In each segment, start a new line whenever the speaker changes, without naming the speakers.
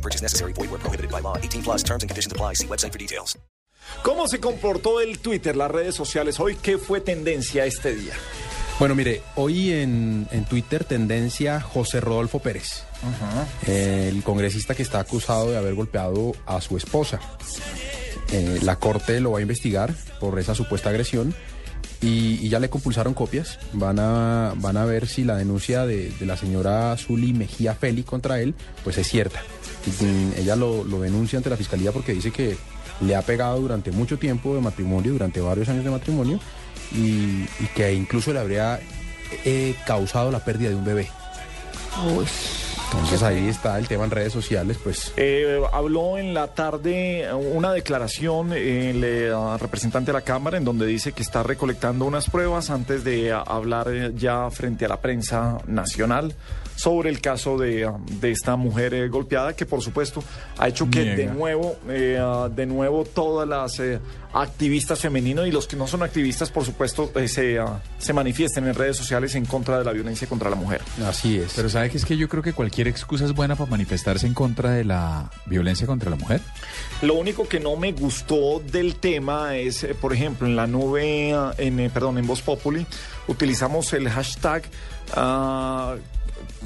No purchase necessary. Void where prohibited by law. 18 plus terms and conditions apply. See website for details.
¿Cómo se comportó el Twitter, las redes sociales hoy? ¿Qué fue tendencia este día?
Bueno, mire, hoy en, en Twitter tendencia José Rodolfo Pérez, el congresista que está acusado de haber golpeado a su esposa. Eh, la corte lo va a investigar por esa supuesta agresión y, ya le compulsaron copias. Van a, van a ver si la denuncia de, la señora Zuli Mejía Feli contra él pues es cierta. Ella lo, lo denuncia ante la fiscalía porque dice que le ha pegado durante mucho tiempo de matrimonio, durante varios años de matrimonio, y, que incluso le habría eh, causado la pérdida de un bebé. Entonces ahí está el tema en redes sociales, pues
Eh, habló en la tarde eh, una declaración el eh, representante de la Cámara en donde dice que está recolectando unas pruebas antes de ah, hablar eh, ya frente a la prensa nacional sobre el caso de, de esta mujer eh, golpeada que por supuesto ha hecho que de nuevo eh, de nuevo todas las eh, activistas femeninas y los que no son activistas por supuesto eh, se, se manifiesten en redes sociales en contra de la violencia contra la mujer.
así es.
Pero ¿sabe que es que yo creo que cualquier excusa es buena para manifestarse en contra de la violencia contra la mujer?
Lo único que no me gustó del tema es, eh, por ejemplo, en la nube, ah, en, eh, perdón, en Voz Populi, utilizamos el hashtag ah,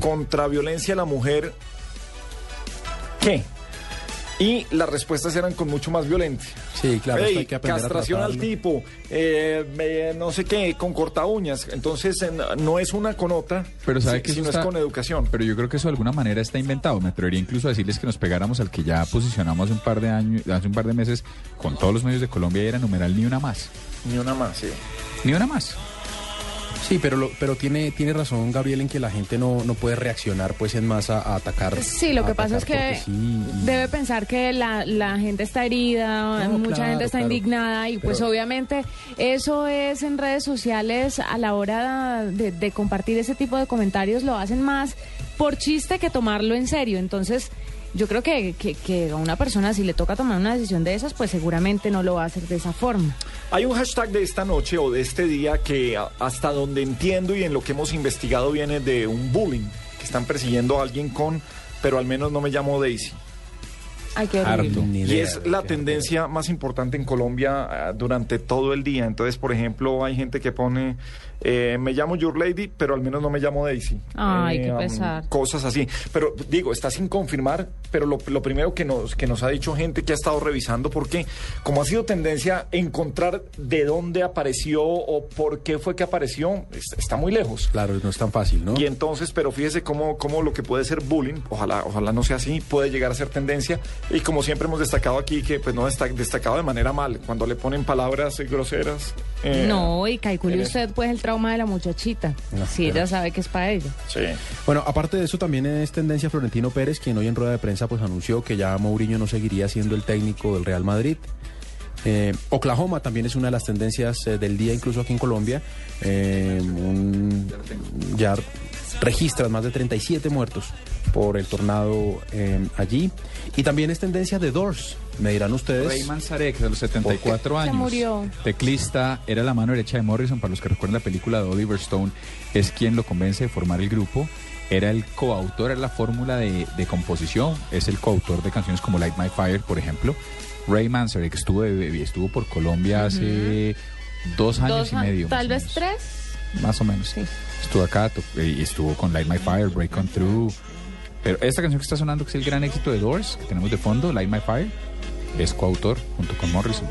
contra violencia a la mujer. ¿Qué? Y las respuestas eran con mucho más violencia.
Sí, claro, esto
Ey,
hay que aprender a
castración al tipo, eh, eh, no sé qué, con corta uñas. Entonces, en- no es una con otra,
Pero sabe
si-
que
sino
está-
es con educación.
Pero yo creo que eso de alguna manera está inventado. Me atrevería incluso a decirles que nos pegáramos al que ya posicionamos hace un par de años, hace un par de meses con todos los medios de Colombia y era numeral ni una más.
Ni una más, sí.
Ni una más.
Sí, pero, lo- pero tiene, tiene razón Gabriel en que la gente no, no puede reaccionar pues en masa a atacar.
Sí, lo que pasa es que
sí,
debe pensar que la, la gente está herida,
No,
mucha
claro,
gente está
claro.
indignada y pues obviamente eso es en redes sociales a la hora de, de compartir ese tipo de comentarios lo hacen más por chiste que tomarlo en serio. Entonces yo creo que, que, que a una persona si le toca tomar una decisión de esas pues seguramente no lo va a hacer de esa forma.
Hay un hashtag de esta noche o de este día que hasta donde entiendo y en lo que hemos investigado viene de un bullying, que están persiguiendo a alguien con, pero al menos no me llamo Daisy.
Ay, qué
Harto.
Y es la
qué-
tendencia más importante en Colombia ah, durante todo el día. Entonces, por ejemplo, hay gente que pone, eh, me llamo Your Lady, pero al menos no me llamo Daisy.
Ay, qué
am,
pesar.
Cosas así. Pero digo, está sin confirmar, pero lo, lo primero que nos, que nos ha dicho gente que ha estado revisando, porque como ha sido tendencia encontrar de dónde apareció o por qué fue que apareció, es- está muy lejos.
Claro, no es tan fácil, ¿no?
Y entonces, pero fíjese cómo, cómo lo que puede ser bullying, ojalá, ojalá no sea así, puede llegar a ser tendencia. Y como siempre hemos destacado aquí, que pues no está destacado de manera mal, cuando le ponen palabras groseras. eh,
No, y calcule usted pues el trauma de la muchachita.
No,
si
pero-
ella sabe que es para ella.
Sí.
Bueno, aparte de eso también es tendencia Florentino Pérez, quien hoy en rueda de prensa pues anunció que ya Mourinho no seguiría siendo el técnico del Real Madrid. Eh, Oklahoma también es una de las tendencias eh, del día, incluso aquí en Colombia. Eh, un- ya registran más de 37 muertos por el tornado eh, allí. Y también es tendencia de Doors, me dirán ustedes.
Ray Manzarek, de los 74
Se
años.
murió.
Teclista, era la mano derecha de Morrison, para los que recuerdan la película de Oliver Stone, es quien lo convence de formar el grupo. Era el coautor, era la fórmula de, de composición, es el coautor de canciones como Light My Fire, por ejemplo. Ray Manzarek estuvo, de- estuvo por Colombia hace dos años
Dos
y medio.
Tal vez
menos.
tres.
Más o menos.
Sí.
Estuvo acá to- y estuvo con Light My Fire, Break On Through. Pero esta canción que está sonando, que es el gran éxito de Doors, que tenemos de fondo, Light My Fire, es coautor junto con Morrison.